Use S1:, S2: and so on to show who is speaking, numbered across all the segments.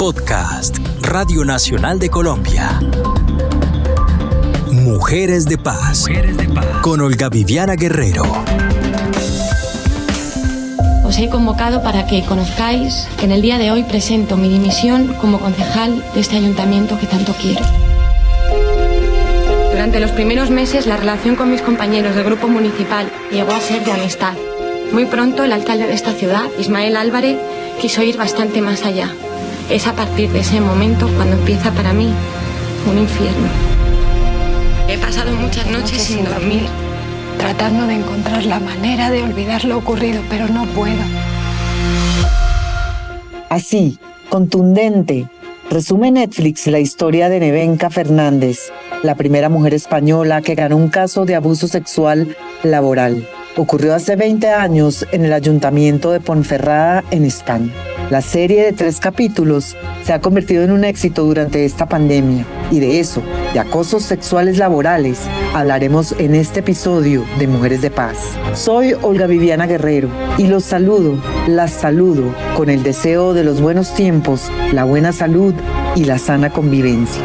S1: Podcast, Radio Nacional de Colombia. Mujeres de Paz. Con Olga Viviana Guerrero.
S2: Os he convocado para que conozcáis que en el día de hoy presento mi dimisión como concejal de este ayuntamiento que tanto quiero. Durante los primeros meses la relación con mis compañeros del grupo municipal llegó a ser de amistad. Muy pronto el alcalde de esta ciudad, Ismael Álvarez, quiso ir bastante más allá. Es a partir de ese momento cuando empieza para mí un infierno. He pasado muchas noches sin dormir,
S3: tratando de encontrar la manera de olvidar lo ocurrido, pero no puedo.
S4: Así, contundente, resume Netflix la historia de Nevenka Fernández, la primera mujer española que ganó un caso de abuso sexual laboral. Ocurrió hace 20 años en el ayuntamiento de Ponferrada, en España. La serie de tres capítulos se ha convertido en un éxito durante esta pandemia y de eso, de acosos sexuales laborales, hablaremos en este episodio de Mujeres de Paz. Soy Olga Viviana Guerrero y los saludo, las saludo con el deseo de los buenos tiempos, la buena salud y la sana convivencia.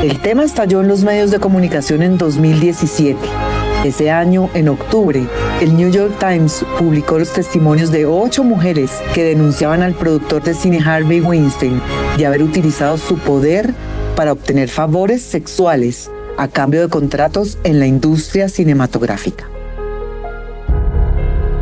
S4: El tema estalló en los medios de comunicación en 2017 ese año, en octubre, el New York Times publicó los testimonios de ocho mujeres que denunciaban al productor de cine Harvey Weinstein de haber utilizado su poder para obtener favores sexuales a cambio de contratos en la industria cinematográfica.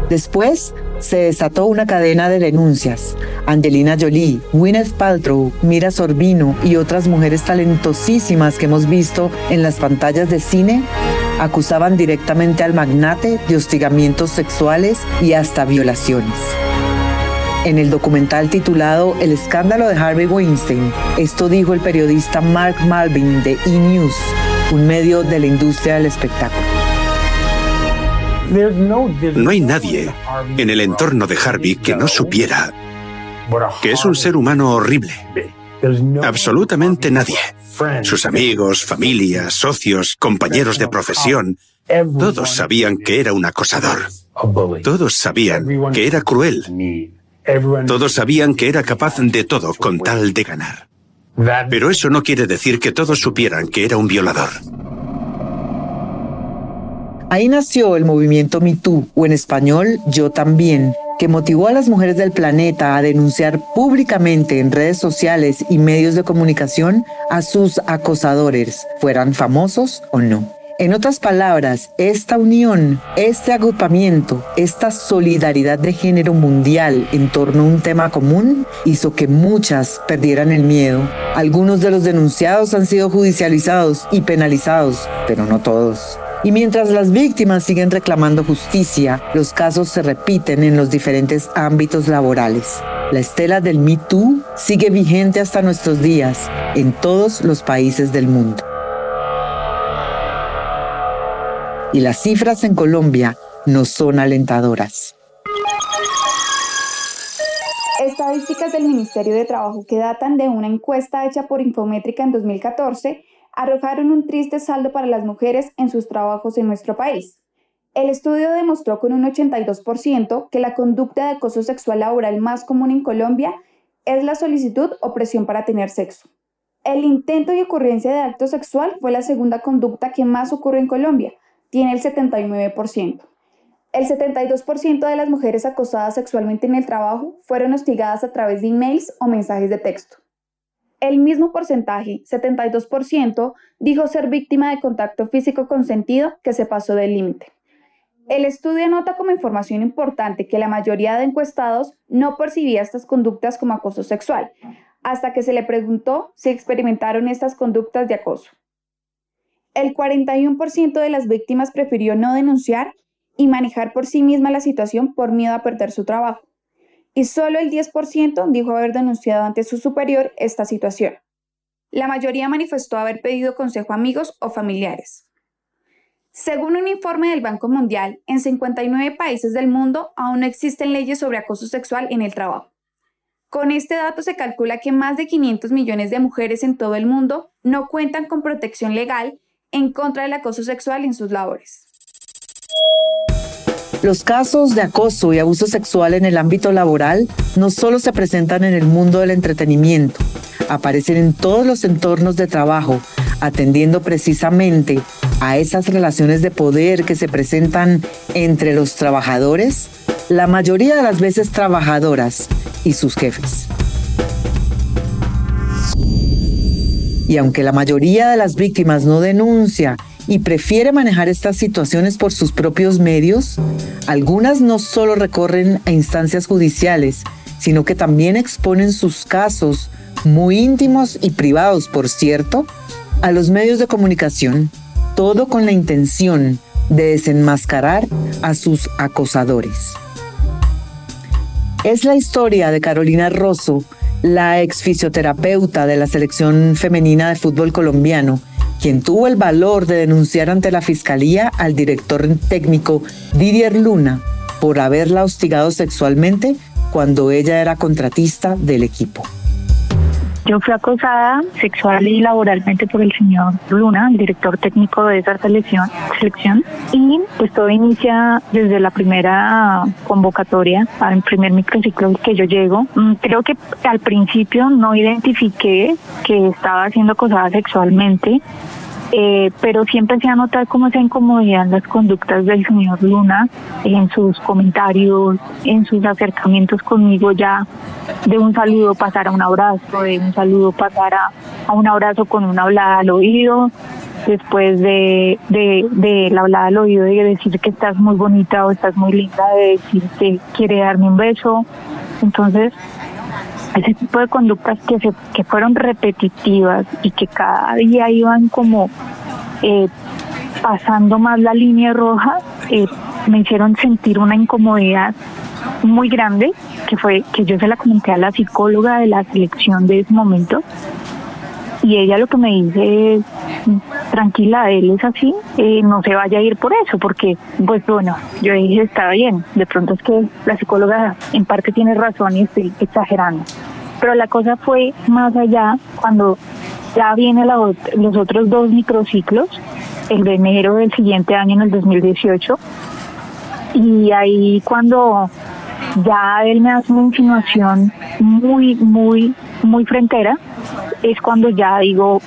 S4: Después se desató una cadena de denuncias. Angelina Jolie, Gwyneth Paltrow, Mira Sorbino y otras mujeres talentosísimas que hemos visto en las pantallas de cine acusaban directamente al magnate de hostigamientos sexuales y hasta violaciones. En el documental titulado El escándalo de Harvey Weinstein, esto dijo el periodista Mark Malvin de E! News, un medio de la industria del espectáculo.
S5: No hay nadie en el entorno de Harvey que no supiera que es un ser humano horrible. Absolutamente nadie. Sus amigos, familia, socios, compañeros de profesión, todos sabían que era un acosador. Todos sabían que era cruel. Todos sabían que era capaz de todo con tal de ganar. Pero eso no quiere decir que todos supieran que era un violador.
S4: Ahí nació el movimiento MeToo, o en español, Yo también, que motivó a las mujeres del planeta a denunciar públicamente en redes sociales y medios de comunicación a sus acosadores, fueran famosos o no. En otras palabras, esta unión, este agrupamiento, esta solidaridad de género mundial en torno a un tema común hizo que muchas perdieran el miedo. Algunos de los denunciados han sido judicializados y penalizados, pero no todos. Y mientras las víctimas siguen reclamando justicia, los casos se repiten en los diferentes ámbitos laborales. La estela del Me Too sigue vigente hasta nuestros días en todos los países del mundo. Y las cifras en Colombia no son alentadoras.
S6: Estadísticas del Ministerio de Trabajo que datan de una encuesta hecha por Infométrica en 2014 arrojaron un triste saldo para las mujeres en sus trabajos en nuestro país. El estudio demostró con un 82% que la conducta de acoso sexual laboral más común en Colombia es la solicitud o presión para tener sexo. El intento y ocurrencia de acto sexual fue la segunda conducta que más ocurre en Colombia, tiene el 79%. El 72% de las mujeres acosadas sexualmente en el trabajo fueron hostigadas a través de emails o mensajes de texto. El mismo porcentaje, 72%, dijo ser víctima de contacto físico consentido que se pasó del límite. El estudio nota como información importante que la mayoría de encuestados no percibía estas conductas como acoso sexual, hasta que se le preguntó si experimentaron estas conductas de acoso. El 41% de las víctimas prefirió no denunciar y manejar por sí misma la situación por miedo a perder su trabajo y solo el 10% dijo haber denunciado ante su superior esta situación. La mayoría manifestó haber pedido consejo a amigos o familiares. Según un informe del Banco Mundial, en 59 países del mundo aún no existen leyes sobre acoso sexual en el trabajo. Con este dato se calcula que más de 500 millones de mujeres en todo el mundo no cuentan con protección legal en contra del acoso sexual en sus labores.
S4: Los casos de acoso y abuso sexual en el ámbito laboral no solo se presentan en el mundo del entretenimiento, aparecen en todos los entornos de trabajo, atendiendo precisamente a esas relaciones de poder que se presentan entre los trabajadores, la mayoría de las veces trabajadoras y sus jefes. Y aunque la mayoría de las víctimas no denuncia y prefiere manejar estas situaciones por sus propios medios, algunas no solo recorren a instancias judiciales, sino que también exponen sus casos, muy íntimos y privados, por cierto, a los medios de comunicación, todo con la intención de desenmascarar a sus acosadores. Es la historia de Carolina Rosso, la ex fisioterapeuta de la selección femenina de fútbol colombiano, quien tuvo el valor de denunciar ante la fiscalía al director técnico Didier Luna por haberla hostigado sexualmente cuando ella era contratista del equipo.
S7: Yo fui acosada sexual y laboralmente por el señor Luna, el director técnico de esa selección, selección y pues todo inicia desde la primera convocatoria, al primer microciclo que yo llego. Mm, creo que al principio no identifiqué que estaba siendo acosada sexualmente, eh, pero sí empecé a notar cómo se incomodidad las conductas del señor Luna en sus comentarios, en sus acercamientos conmigo ya de un saludo pasar a un abrazo, de un saludo pasar a, un abrazo con una hablada al oído, después de, de, de la hablada al oído de decir que estás muy bonita o estás muy linda, de decir que quiere darme un beso. Entonces, ese tipo de conductas que, se, que fueron repetitivas y que cada día iban como eh, pasando más la línea roja, eh, me hicieron sentir una incomodidad muy grande, que fue que yo se la comenté a la psicóloga de la selección de ese momento, y ella lo que me dice es, tranquila, él es así, eh, no se vaya a ir por eso, porque, pues bueno, yo dije, estaba bien, de pronto es que la psicóloga en parte tiene razón y estoy exagerando. Pero la cosa fue más allá cuando ya vienen los otros dos microciclos, el de enero del siguiente año, en el 2018, y ahí cuando ya él me hace una insinuación muy, muy, muy frentera, es cuando ya digo,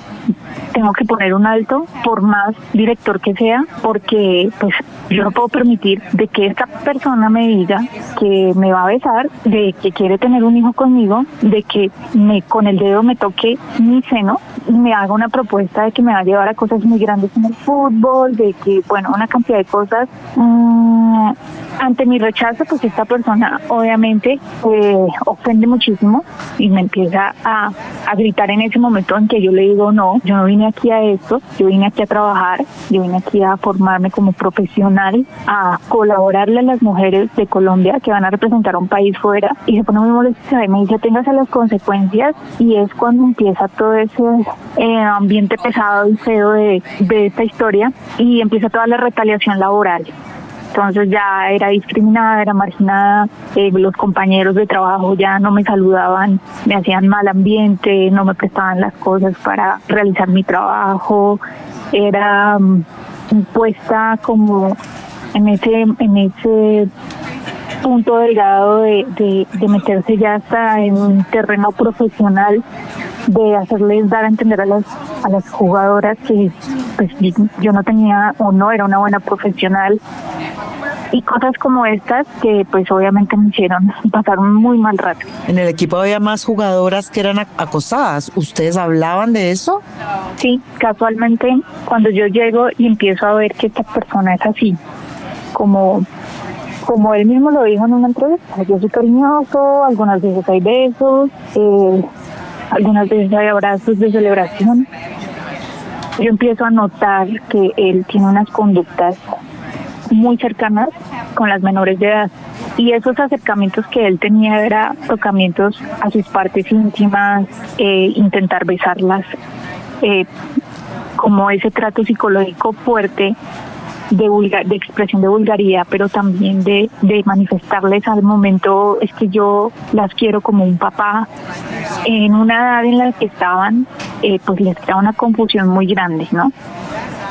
S7: tengo que poner un alto, por más director que sea, porque pues yo no puedo permitir de que esta persona me diga que me va a besar, de que quiere tener un hijo conmigo, de que me con el dedo me toque mi seno y me haga una propuesta de que me va a llevar a cosas muy grandes en el fútbol, de que, bueno, una cantidad de cosas. Mm, ante mi rechazo, pues esta persona obviamente eh, ofende muchísimo y me empieza a, a gritar en ese momento en que yo le digo, no, yo no vine aquí a esto, yo vine aquí a trabajar, yo vine aquí a formarme como profesional, a colaborarle a las mujeres de Colombia que van a representar a un país fuera y se pone muy molesta y me dice, téngase las consecuencias y es cuando empieza todo ese eh, ambiente pesado y feo de, de esta historia y empieza toda la retaliación laboral entonces ya era discriminada, era marginada, eh, los compañeros de trabajo ya no me saludaban, me hacían mal ambiente, no me prestaban las cosas para realizar mi trabajo, era mm, puesta como en ese, en ese punto delgado de, de, meterse ya hasta en un terreno profesional de hacerles dar a entender a las a las jugadoras que pues yo no tenía o no era una buena profesional y cosas como estas que pues obviamente me hicieron pasar un muy mal rato.
S4: En el equipo había más jugadoras que eran acosadas. ¿Ustedes hablaban de eso?
S7: Sí, casualmente cuando yo llego y empiezo a ver que esta persona es así, como como él mismo lo dijo en una entrevista, yo soy cariñoso, algunas veces hay besos, eh, algunas veces hay abrazos de celebración. Yo empiezo a notar que él tiene unas conductas muy cercanas con las menores de edad. Y esos acercamientos que él tenía era tocamientos a sus partes íntimas, eh, intentar besarlas, eh, como ese trato psicológico fuerte de, de expresión de vulgaridad, pero también de, de manifestarles al momento es que yo las quiero como un papá. En una edad en la que estaban, eh, pues les crea una confusión muy grande, ¿no?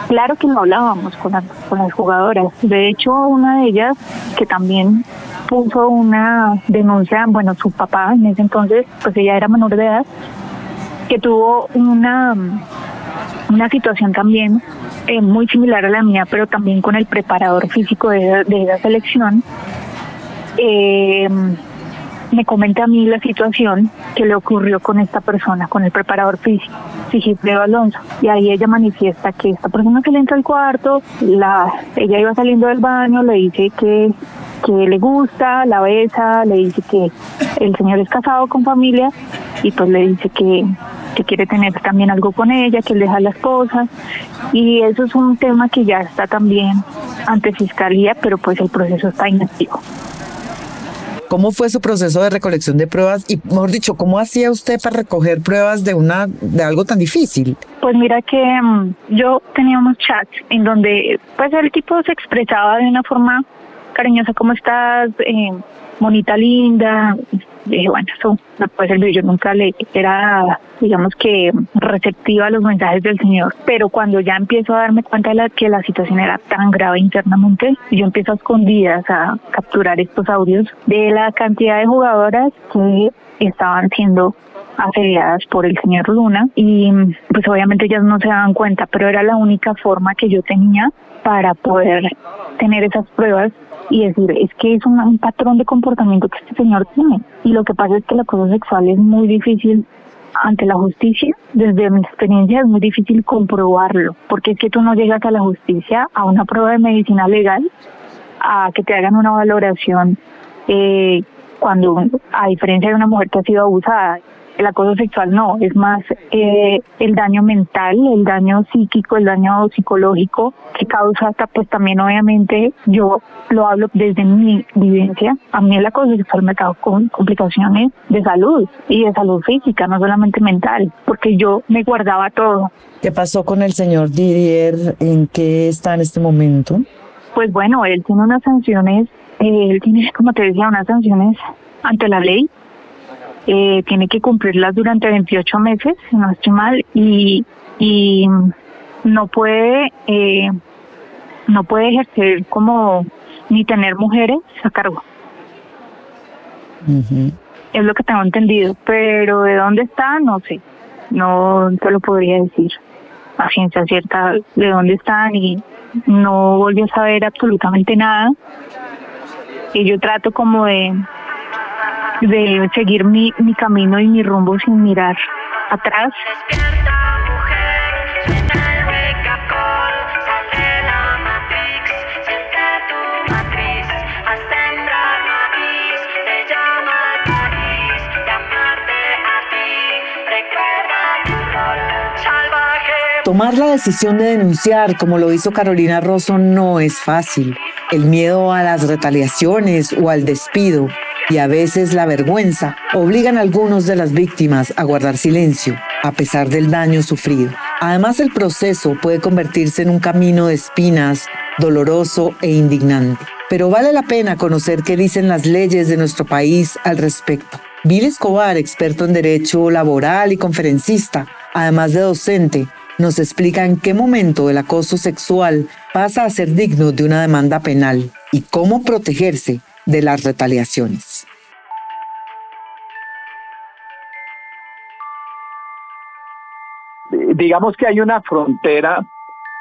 S7: Claro que no hablábamos con las, con las jugadoras. De hecho, una de ellas, que también puso una denuncia, bueno, su papá en ese entonces, pues ella era menor de edad, que tuvo una, una situación también eh, muy similar a la mía, pero también con el preparador físico de, de esa selección. Eh, me comenta a mí la situación que le ocurrió con esta persona, con el preparador físico, Sigifredo Alonso. Y ahí ella manifiesta que esta persona que le entra al cuarto, la, ella iba saliendo del baño, le dice que, que le gusta, la besa, le dice que el señor es casado con familia y pues le dice que, que quiere tener también algo con ella, que él deja las cosas. Y eso es un tema que ya está también ante fiscalía, pero pues el proceso está inactivo.
S4: ¿Cómo fue su proceso de recolección de pruebas y, mejor dicho, cómo hacía usted para recoger pruebas de una de algo tan difícil?
S7: Pues mira que mm, yo tenía unos chats en donde pues el tipo se expresaba de una forma cariñosa, ¿cómo estás? Eh, monita linda, dije, bueno, eso no puede servir, yo nunca le era, digamos que, receptiva a los mensajes del Señor, pero cuando ya empiezo a darme cuenta de que la situación era tan grave internamente, yo empiezo a escondidas a capturar estos audios de la cantidad de jugadoras que estaban siendo asediadas por el señor Luna. Y pues obviamente ellas no se daban cuenta, pero era la única forma que yo tenía para poder tener esas pruebas y decir, es que es un, patrón de comportamiento que este señor tiene. Y lo que pasa es que la cosa sexual es muy difícil ante la justicia, desde mi experiencia es muy difícil comprobarlo, porque es que tú no llegas a la justicia a una prueba de medicina legal, a que te hagan una valoración eh, cuando, a diferencia de una mujer que ha sido abusada, el acoso sexual no, es más eh, el daño mental, el daño psíquico, el daño psicológico que causa hasta pues también obviamente yo lo hablo desde mi vivencia, a mí el acoso sexual me causa con complicaciones de salud y de salud física, no solamente mental, porque yo me guardaba todo.
S4: ¿Qué pasó con el señor Didier? ¿En qué está en este momento?
S7: Pues bueno, él tiene unas sanciones, eh, él tiene, como te decía, unas sanciones ante la ley eh, tiene que cumplirlas durante 28 meses, si no estoy mal, y, y no puede eh, no puede ejercer como ni tener mujeres a cargo. Es lo que tengo entendido, pero de dónde está, no sé, no te lo podría decir. A ciencia cierta de dónde están y no volví a saber absolutamente nada. Y yo trato como de, de seguir mi, mi camino y mi rumbo sin mirar atrás.
S4: Tomar la decisión de denunciar, como lo hizo Carolina Rosso, no es fácil. El miedo a las retaliaciones o al despido y a veces la vergüenza obligan a algunos de las víctimas a guardar silencio a pesar del daño sufrido. Además, el proceso puede convertirse en un camino de espinas, doloroso e indignante. Pero vale la pena conocer qué dicen las leyes de nuestro país al respecto. Bill Escobar, experto en derecho laboral y conferencista, además de docente, nos explica en qué momento el acoso sexual pasa a ser digno de una demanda penal y cómo protegerse de las retaliaciones.
S8: Digamos que hay una frontera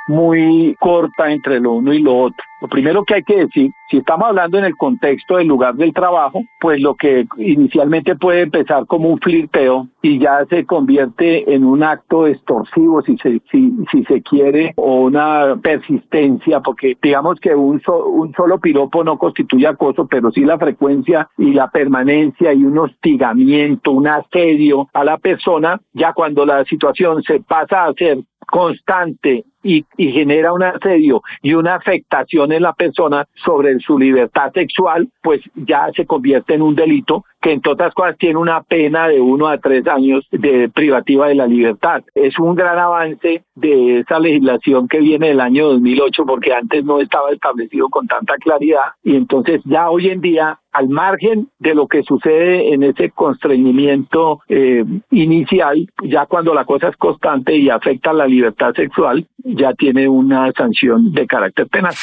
S8: muy corta entre lo uno y lo otro. Lo primero que hay que decir, si estamos hablando en el contexto del lugar del trabajo, pues lo que inicialmente puede empezar como un flirteo y ya se convierte en un acto extorsivo, si se, si, si se quiere, o una persistencia, porque digamos que un, un solo piropo no constituye acoso, pero sí la frecuencia y la permanencia y un hostigamiento, un asedio a la persona, ya cuando la situación se pasa a ser constante y, y, genera un asedio y una afectación en la persona sobre su libertad sexual, pues ya se convierte en un delito que entre otras cosas tiene una pena de uno a tres años de privativa de la libertad. Es un gran avance de esa legislación que viene del año 2008 porque antes no estaba establecido con tanta claridad y entonces ya hoy en día al margen de lo que sucede en ese constreñimiento eh, inicial, ya cuando la cosa es constante y afecta la libertad sexual, ya tiene una sanción de carácter penal.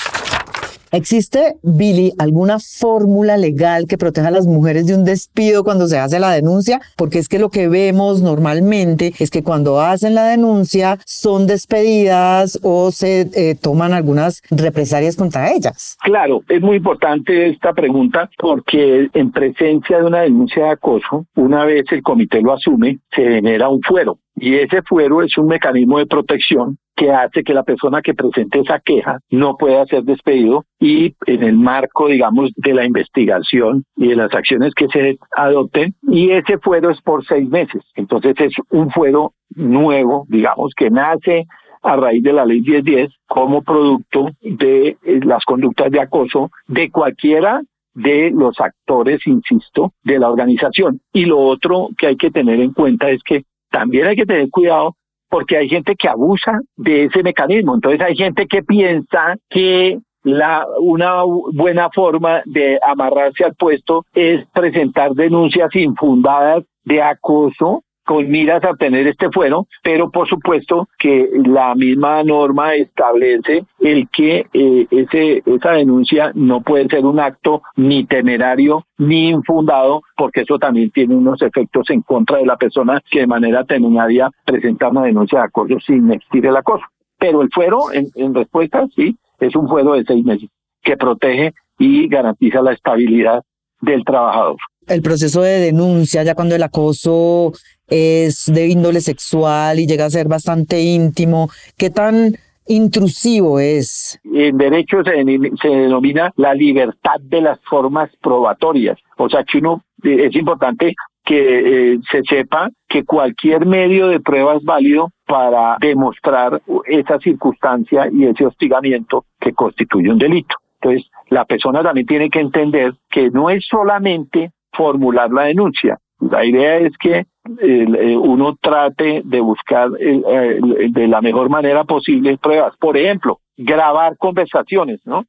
S4: ¿Existe, Billy, alguna fórmula legal que proteja a las mujeres de un despido cuando se hace la denuncia? Porque es que lo que vemos normalmente es que cuando hacen la denuncia son despedidas o se eh, toman algunas represalias contra ellas.
S8: Claro, es muy importante esta pregunta porque en presencia de una denuncia de acoso, una vez el comité lo asume, se genera un fuero. Y ese fuero es un mecanismo de protección que hace que la persona que presente esa queja no pueda ser despedido y en el marco, digamos, de la investigación y de las acciones que se adopten, y ese fuero es por seis meses. Entonces es un fuero nuevo, digamos, que nace a raíz de la ley 1010 como producto de eh, las conductas de acoso de cualquiera de los actores, insisto, de la organización. Y lo otro que hay que tener en cuenta es que también hay que tener cuidado porque hay gente que abusa de ese mecanismo. Entonces hay gente que piensa que la, una buena forma de amarrarse al puesto es presentar denuncias infundadas de acoso con miras a obtener este fuero, pero por supuesto que la misma norma establece el que eh, ese, esa denuncia no puede ser un acto ni temerario ni infundado, porque eso también tiene unos efectos en contra de la persona que de manera temeraria presenta una denuncia de acoso sin existir el acoso. Pero el fuero, en, en respuesta, sí, es un fuero de seis meses que protege y garantiza la estabilidad del trabajador.
S4: El proceso de denuncia, ya cuando el acoso es de índole sexual y llega a ser bastante íntimo, ¿qué tan intrusivo es?
S8: En derecho se, denomina la libertad de las formas probatorias. O sea que uno, eh, es importante que eh, se sepa que cualquier medio de prueba es válido para demostrar esa circunstancia y ese hostigamiento que constituye un delito. Entonces, la persona también tiene que entender que no es solamente formular la denuncia. La idea es que uno trate de buscar eh, de la mejor manera posible pruebas. Por ejemplo, grabar conversaciones, ¿no?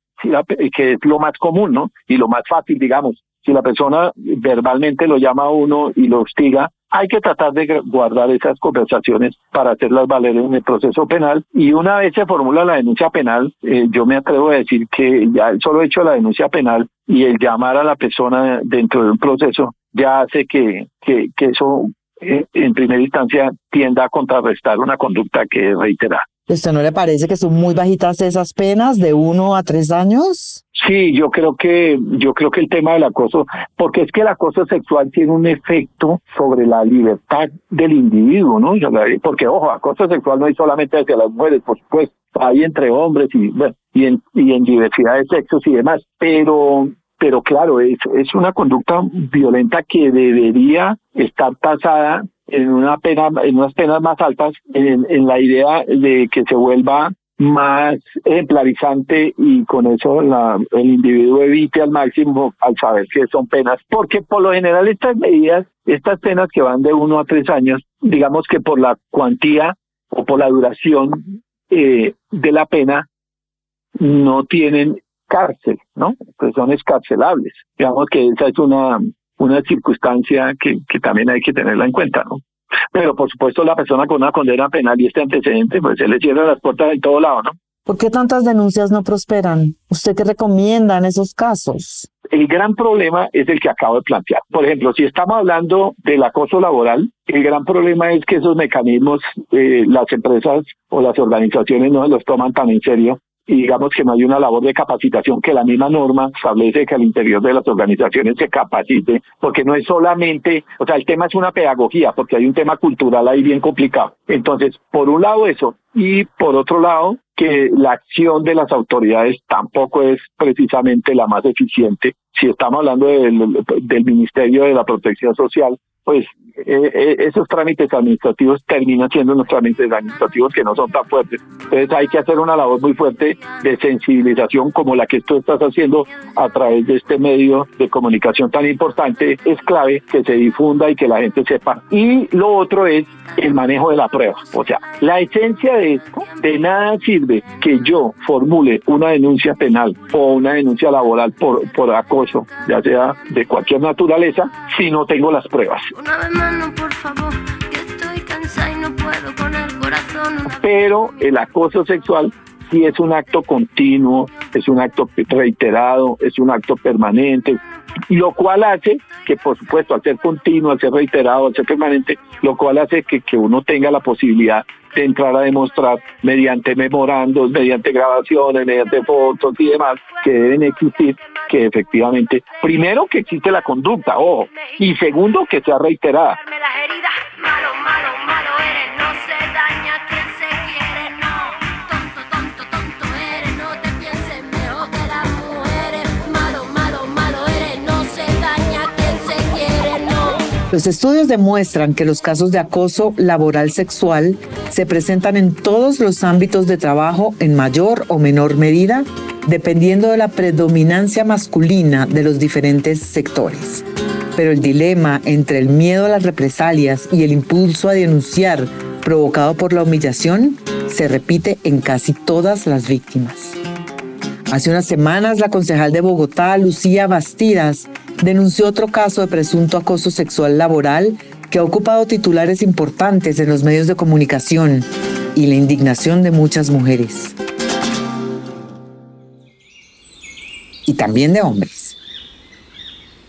S8: que es lo más común, ¿no? Y lo más fácil, digamos. Si la persona verbalmente lo llama a uno y lo hostiga, hay que tratar de guardar esas conversaciones para hacerlas valer en el proceso penal. Y una vez se formula la denuncia penal, eh, yo me atrevo a decir que ya el solo hecho de la denuncia penal y el llamar a la persona dentro de un proceso ya hace que, que, que eso eh, en primera instancia tienda a contrarrestar una conducta que reitera.
S4: ¿Usted no le parece que son muy bajitas esas penas de uno a tres años?
S8: Sí, yo creo que yo creo que el tema del acoso, porque es que el acoso sexual tiene un efecto sobre la libertad del individuo, ¿no? Porque ojo, acoso sexual no hay solamente hacia las mujeres, por supuesto, hay entre hombres y bueno, y en y en diversidad de sexos y demás, pero pero claro, es, es una conducta violenta que debería estar tasada en una pena, en unas penas más altas, en, en la idea de que se vuelva más ejemplarizante y con eso la, el individuo evite al máximo al saber que son penas, porque por lo general estas medidas, estas penas que van de uno a tres años, digamos que por la cuantía o por la duración eh, de la pena, no tienen cárcel, ¿no? Pues son escarcelables. Digamos que esa es una, una circunstancia que, que también hay que tenerla en cuenta, ¿no? Pero por supuesto la persona con una condena penal y este antecedente, pues se le cierra las puertas en todo lado, ¿no?
S4: ¿Por qué tantas denuncias no prosperan? ¿Usted qué recomienda en esos casos?
S8: El gran problema es el que acabo de plantear. Por ejemplo, si estamos hablando del acoso laboral, el gran problema es que esos mecanismos eh, las empresas o las organizaciones no los toman tan en serio y digamos que no hay una labor de capacitación que la misma norma establece que al interior de las organizaciones se capacite, porque no es solamente, o sea, el tema es una pedagogía, porque hay un tema cultural ahí bien complicado. Entonces, por un lado eso, y por otro lado, que la acción de las autoridades tampoco es precisamente la más eficiente. Si estamos hablando del, del Ministerio de la Protección Social, pues eh, eh, esos trámites administrativos terminan siendo unos trámites administrativos que no son tan fuertes. Entonces hay que hacer una labor muy fuerte de sensibilización como la que tú estás haciendo a través de este medio de comunicación tan importante. Es clave que se difunda y que la gente sepa. Y lo otro es el manejo de la prueba. O sea, la esencia de esto, de nada sirve que yo formule una denuncia penal o una denuncia laboral por, por acoso, ya sea de cualquier naturaleza, si no tengo las pruebas.
S9: Una vez más, no, por favor, que estoy cansada y no puedo con el corazón.
S8: pero el acoso sexual sí es un acto continuo, es un acto reiterado, es un acto permanente, lo cual hace que, por supuesto, al ser continuo, al ser reiterado, al ser permanente, lo cual hace que, que uno tenga la posibilidad de entrar a demostrar mediante memorandos, mediante grabaciones, mediante fotos y demás que deben existir, que efectivamente, primero que existe la conducta, ojo, y segundo que sea reiterada.
S4: Los estudios demuestran que los casos de acoso laboral sexual se presentan en todos los ámbitos de trabajo en mayor o menor medida, dependiendo de la predominancia masculina de los diferentes sectores. Pero el dilema entre el miedo a las represalias y el impulso a denunciar provocado por la humillación se repite en casi todas las víctimas. Hace unas semanas, la concejal de Bogotá, Lucía Bastidas, denunció otro caso de presunto acoso sexual laboral que ha ocupado titulares importantes en los medios de comunicación y la indignación de muchas mujeres. Y también de hombres.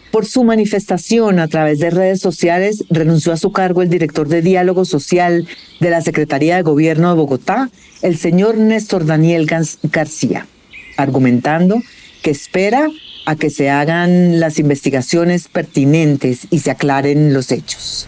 S4: Por su manifestación a través de redes sociales, renunció a su cargo el director de Diálogo Social de la Secretaría de Gobierno de Bogotá, el señor Néstor Daniel García, argumentando que espera a que se hagan las investigaciones pertinentes y se aclaren los hechos.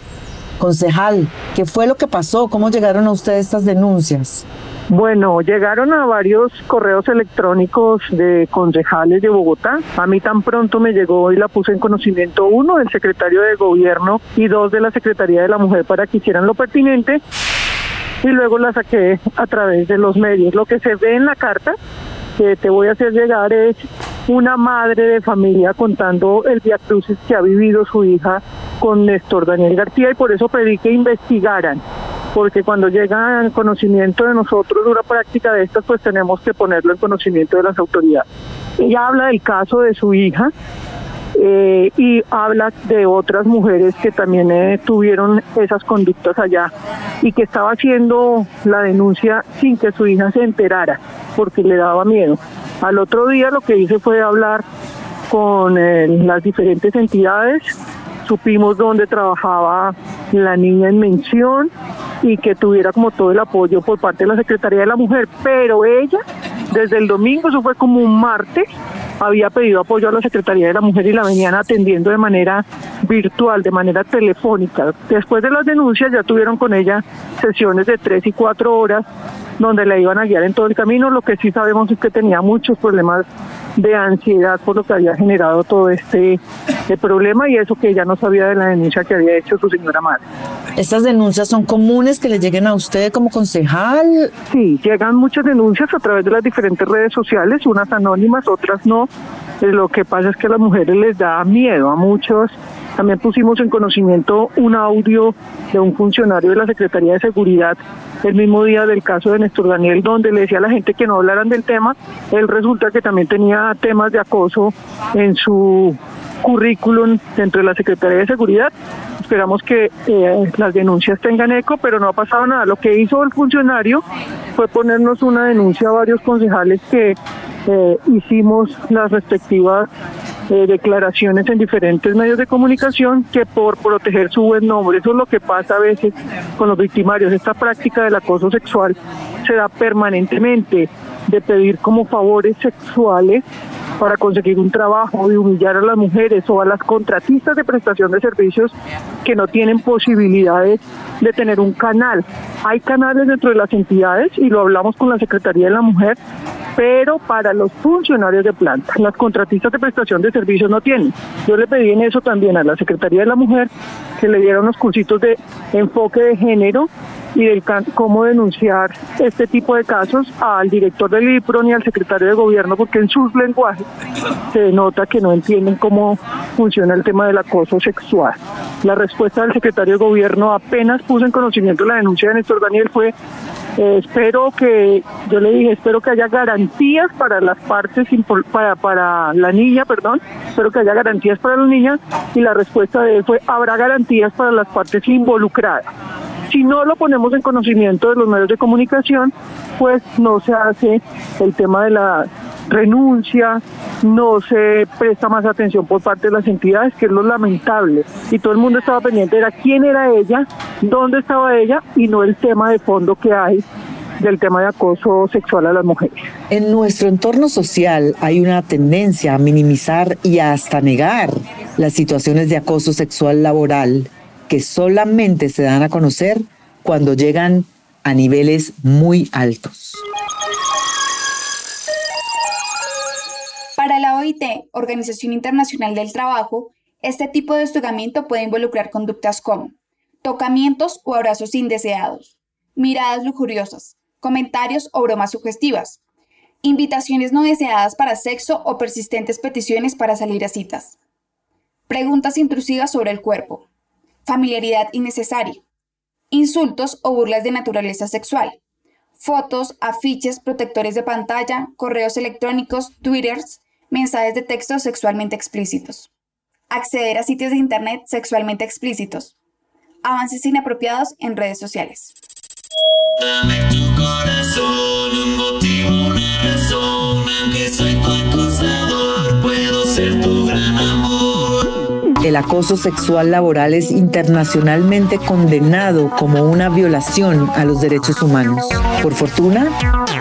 S4: Concejal, ¿qué fue lo que pasó? ¿Cómo llegaron a ustedes estas denuncias?
S9: Bueno, llegaron a varios correos electrónicos de concejales de Bogotá. A mí tan pronto me llegó y la puse en conocimiento uno del secretario de gobierno y dos de la Secretaría de la Mujer para que hicieran lo pertinente y luego la saqué a través de los medios. Lo que se ve en la carta que te voy a hacer llegar es una madre de familia contando el diacrucis que ha vivido su hija con Néstor Daniel García y por eso pedí que investigaran, porque cuando llega el conocimiento de nosotros una práctica de estas, pues tenemos que ponerlo en conocimiento de las autoridades. Ella habla del caso de su hija, eh, y habla de otras mujeres que también eh, tuvieron esas conductas allá y que estaba haciendo la denuncia sin que su hija se enterara porque le daba miedo. Al otro día lo que hice fue hablar con eh, las diferentes entidades, supimos dónde trabajaba la niña en mención y que tuviera como todo el apoyo por parte de la Secretaría de la Mujer, pero ella desde el domingo, eso fue como un martes, había pedido apoyo a la Secretaría de la Mujer y la venían atendiendo de manera virtual, de manera telefónica. Después de las denuncias ya tuvieron con ella sesiones de tres y cuatro horas donde la iban a guiar en todo el camino. Lo que sí sabemos es que tenía muchos problemas de ansiedad por lo que había generado todo este, este problema y eso que ella no sabía de la denuncia que había hecho su señora madre.
S4: ¿Estas denuncias son comunes que le lleguen a usted como concejal?
S9: Sí, llegan muchas denuncias a través de las diferentes redes sociales, unas anónimas, otras no. Eh, lo que pasa es que a las mujeres les da miedo a muchos también pusimos en conocimiento un audio de un funcionario de la Secretaría de Seguridad el mismo día del caso de Néstor Daniel, donde le decía a la gente que no hablaran del tema. Él resulta que también tenía temas de acoso en su currículum dentro de la Secretaría de Seguridad. Esperamos que eh, las denuncias tengan eco, pero no ha pasado nada. Lo que hizo el funcionario fue ponernos una denuncia a varios concejales que eh, hicimos las respectivas eh, declaraciones en diferentes medios de comunicación que por proteger su buen nombre. Eso es lo que pasa a veces con los victimarios. Esta práctica del acoso sexual se da permanentemente de pedir como favores sexuales para conseguir un trabajo, de humillar a las mujeres o a las contratistas de prestación de servicios que no tienen posibilidades de tener un canal. Hay canales dentro de las entidades y lo hablamos con la Secretaría de la Mujer, pero para los funcionarios de planta, las contratistas de prestación de servicios no tienen. Yo le pedí en eso también a la Secretaría de la Mujer que le diera unos cursitos de enfoque de género y cómo denunciar este tipo de casos al director del IPRON y al secretario de gobierno, porque en sus lenguajes se nota que no entienden cómo funciona el tema del acoso sexual. La respuesta del secretario de gobierno apenas puso en conocimiento la denuncia de Néstor Daniel fue eh, espero que, yo le dije, espero que haya garantías para las partes, para, para la niña, perdón, espero que haya garantías para la niña y la respuesta de él fue, habrá garantías para las partes involucradas. Si no lo ponemos en conocimiento de los medios de comunicación, pues no se hace el tema de la renuncia, no se presta más atención por parte de las entidades, que es lo lamentable. Y todo el mundo estaba pendiente, era quién era ella, dónde estaba ella y no el tema de fondo que hay del tema de acoso sexual a las mujeres.
S4: En nuestro entorno social hay una tendencia a minimizar y hasta negar las situaciones de acoso sexual laboral que solamente se dan a conocer cuando llegan a niveles muy altos.
S6: Para la OIT, Organización Internacional del Trabajo, este tipo de hostigamiento puede involucrar conductas como tocamientos o abrazos indeseados, miradas lujuriosas, comentarios o bromas sugestivas, invitaciones no deseadas para sexo o persistentes peticiones para salir a citas, preguntas intrusivas sobre el cuerpo, familiaridad innecesaria, insultos o burlas de naturaleza sexual, fotos, afiches, protectores de pantalla, correos electrónicos, twitters, mensajes de texto sexualmente explícitos, acceder a sitios de Internet sexualmente explícitos, avances inapropiados en redes sociales. Dame tu corazón, un motivo, una razón, aunque soy tu
S4: El acoso sexual laboral es internacionalmente condenado como una violación a los derechos humanos. Por fortuna,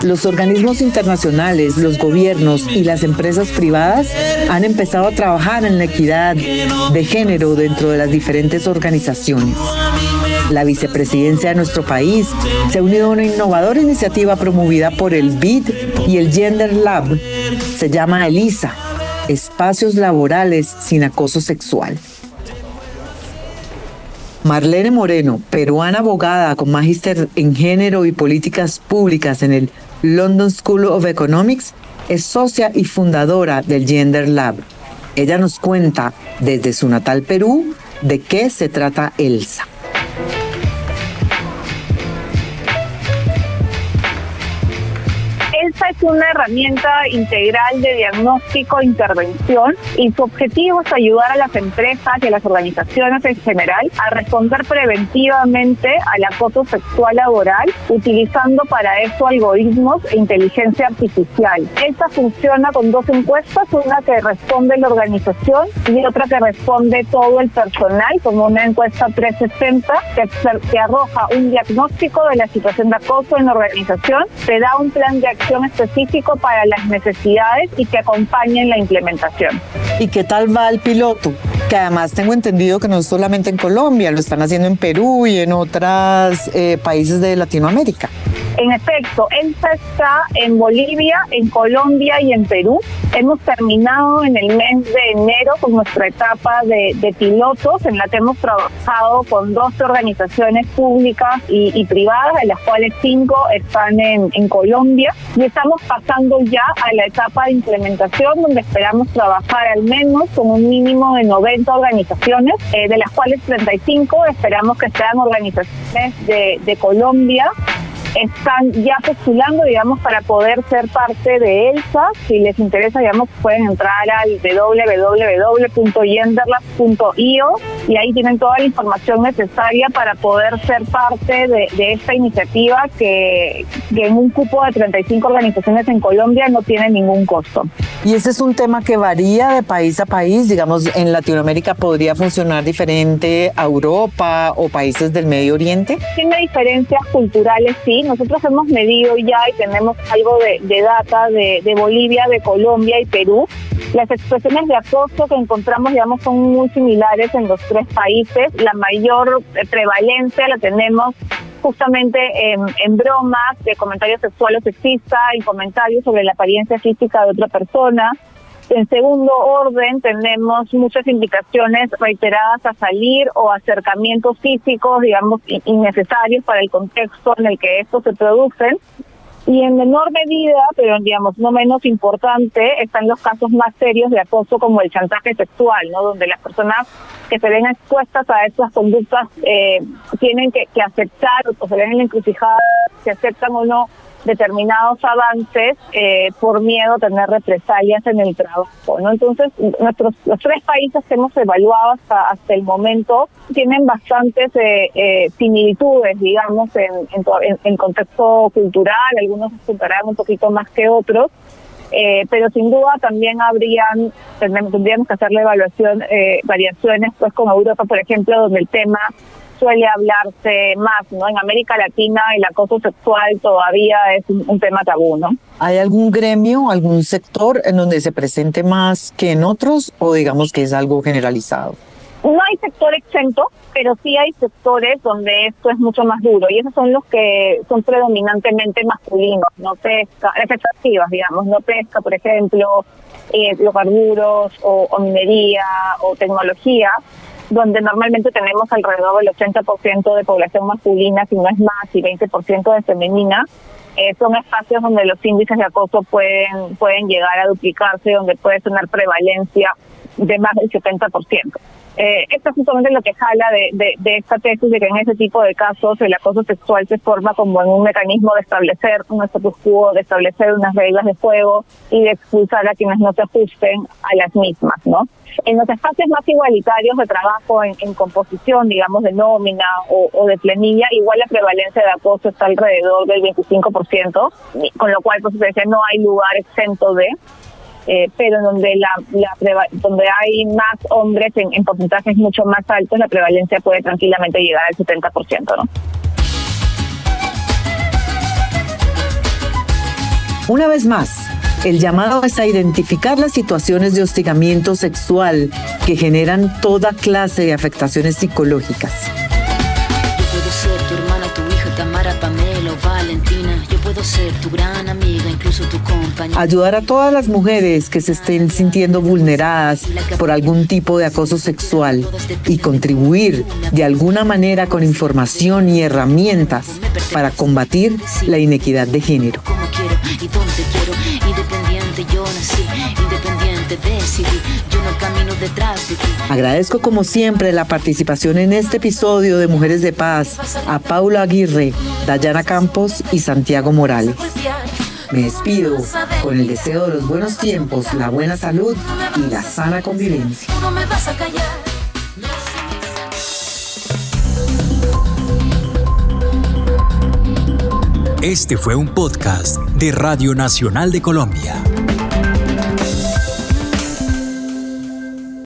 S4: los organismos internacionales, los gobiernos y las empresas privadas han empezado a trabajar en la equidad de género dentro de las diferentes organizaciones la vicepresidencia de nuestro país se ha unido a una innovadora iniciativa promovida por el BID y el Gender Lab. Se llama ELISA, Espacios Laborales sin Acoso Sexual. Marlene Moreno, peruana abogada con magíster en género y políticas públicas en el London School of Economics, es socia y fundadora del Gender Lab. Ella nos cuenta desde su natal Perú de qué se trata ELSA.
S10: Es una herramienta integral de diagnóstico e intervención y su objetivo es ayudar a las empresas y a las organizaciones en general a responder preventivamente al acoso sexual laboral utilizando para eso algoritmos e inteligencia artificial. Esta funciona con dos encuestas, una que responde la organización y otra que responde todo el personal, como una encuesta 360 que, que arroja un diagnóstico de la situación de acoso en la organización, te da un plan de acción específico para las necesidades y que acompañen la implementación.
S4: ¿Y qué tal va el piloto? Que además tengo entendido que no es solamente en Colombia, lo están haciendo en Perú y en otros eh, países de Latinoamérica.
S10: En efecto, ELSA está en Bolivia, en Colombia y en Perú. Hemos terminado en el mes de enero con nuestra etapa de, pilotos en la que hemos trabajado con 12 organizaciones públicas y, privadas, de las cuales cinco están en, Colombia. Y estamos pasando ya a la etapa de implementación donde esperamos trabajar al menos con un mínimo de 90 organizaciones, eh, de las cuales 35 esperamos que sean organizaciones de Colombia están ya postulando, digamos, para poder ser parte de ELSA. Si les interesa, digamos, pueden entrar al www.genderlab.io y ahí tienen toda la información necesaria para poder ser parte de, esta iniciativa que, que, en un cupo de 35 organizaciones en Colombia no tiene ningún costo.
S4: Y ese es un tema que varía de país a país, digamos, en Latinoamérica podría funcionar diferente a Europa o países del Medio Oriente.
S10: Tiene diferencias culturales, sí. Nosotros hemos medido ya y tenemos algo de, de data de, de Bolivia, de Colombia y Perú. Las expresiones de acoso que encontramos, digamos, son muy similares en los tres países. La mayor eh, prevalencia la tenemos justamente en, bromas, de comentarios sexuales sexistas, en comentarios sobre la apariencia física de otra persona. En segundo orden, tenemos muchas indicaciones reiteradas a salir o acercamientos físicos, digamos, innecesarios para el contexto en el que estos se producen. Y en menor medida, pero digamos no menos importante, están los casos más serios de acoso como el chantaje sexual, ¿no? Donde las personas que se ven expuestas a estas conductas eh, tienen que, aceptar o se ven en la si aceptan o no determinados avances eh, por miedo a tener represalias en el trabajo. Entonces, nuestros los tres países que hemos evaluado hasta, hasta el momento tienen bastantes eh, eh, similitudes, digamos, en, en, contexto cultural, algunos se superan un poquito más que otros, pero sin duda también habrían, tendríamos que hacer la evaluación, variaciones pues con Europa, por ejemplo, donde el tema suele hablarse más, ¿no? En América Latina el acoso sexual todavía es un, tema tabú, ¿no?
S4: ¿Hay algún gremio, algún sector en donde se presente más que en otros o digamos que es algo generalizado?
S10: No hay sector exento, pero sí hay sectores donde esto es mucho más duro y esos son los que son predominantemente masculinos, no pesca, las extractivas, digamos, no pesca, por ejemplo, eh, los carburos o, o minería o tecnología, donde normalmente tenemos alrededor del 80% de población masculina, si no es más, y 20% de femenina, eh, son espacios donde los índices de acoso pueden, pueden llegar a duplicarse, donde puede tener prevalencia de más del 70%. Eh, esto es justamente lo que jala de, de, esta tesis de que en ese tipo de casos el acoso sexual se forma como en un mecanismo de establecer un status quo, de establecer unas reglas de juego y de expulsar a quienes no se ajusten a las mismas, ¿no? En los espacios más igualitarios de trabajo en, composición, digamos, de nómina o, de plenilla, igual la prevalencia de acoso está alrededor del 25%, con lo cual, pues, se no hay lugar exento de, eh, pero donde la, donde hay más hombres en, porcentajes mucho más altos, la prevalencia puede tranquilamente llegar al 70%, ¿no?
S4: Una vez más, el llamado es a identificar las situaciones de hostigamiento sexual que generan toda clase de afectaciones psicológicas. Valentina. Yo puedo ser tu gran amiga, incluso tu compañera. Ayudar a todas las mujeres que se estén sintiendo vulneradas por algún tipo de acoso sexual y contribuir de alguna manera con información y herramientas para combatir la inequidad de género. Agradezco como siempre la participación en este episodio de Mujeres de Paz a Paula Aguirre, Dayana Campos y Santiago Morales. Me despido con el deseo de los buenos tiempos, la buena salud y la sana convivencia.
S1: Este fue un podcast de Radio Nacional de Colombia.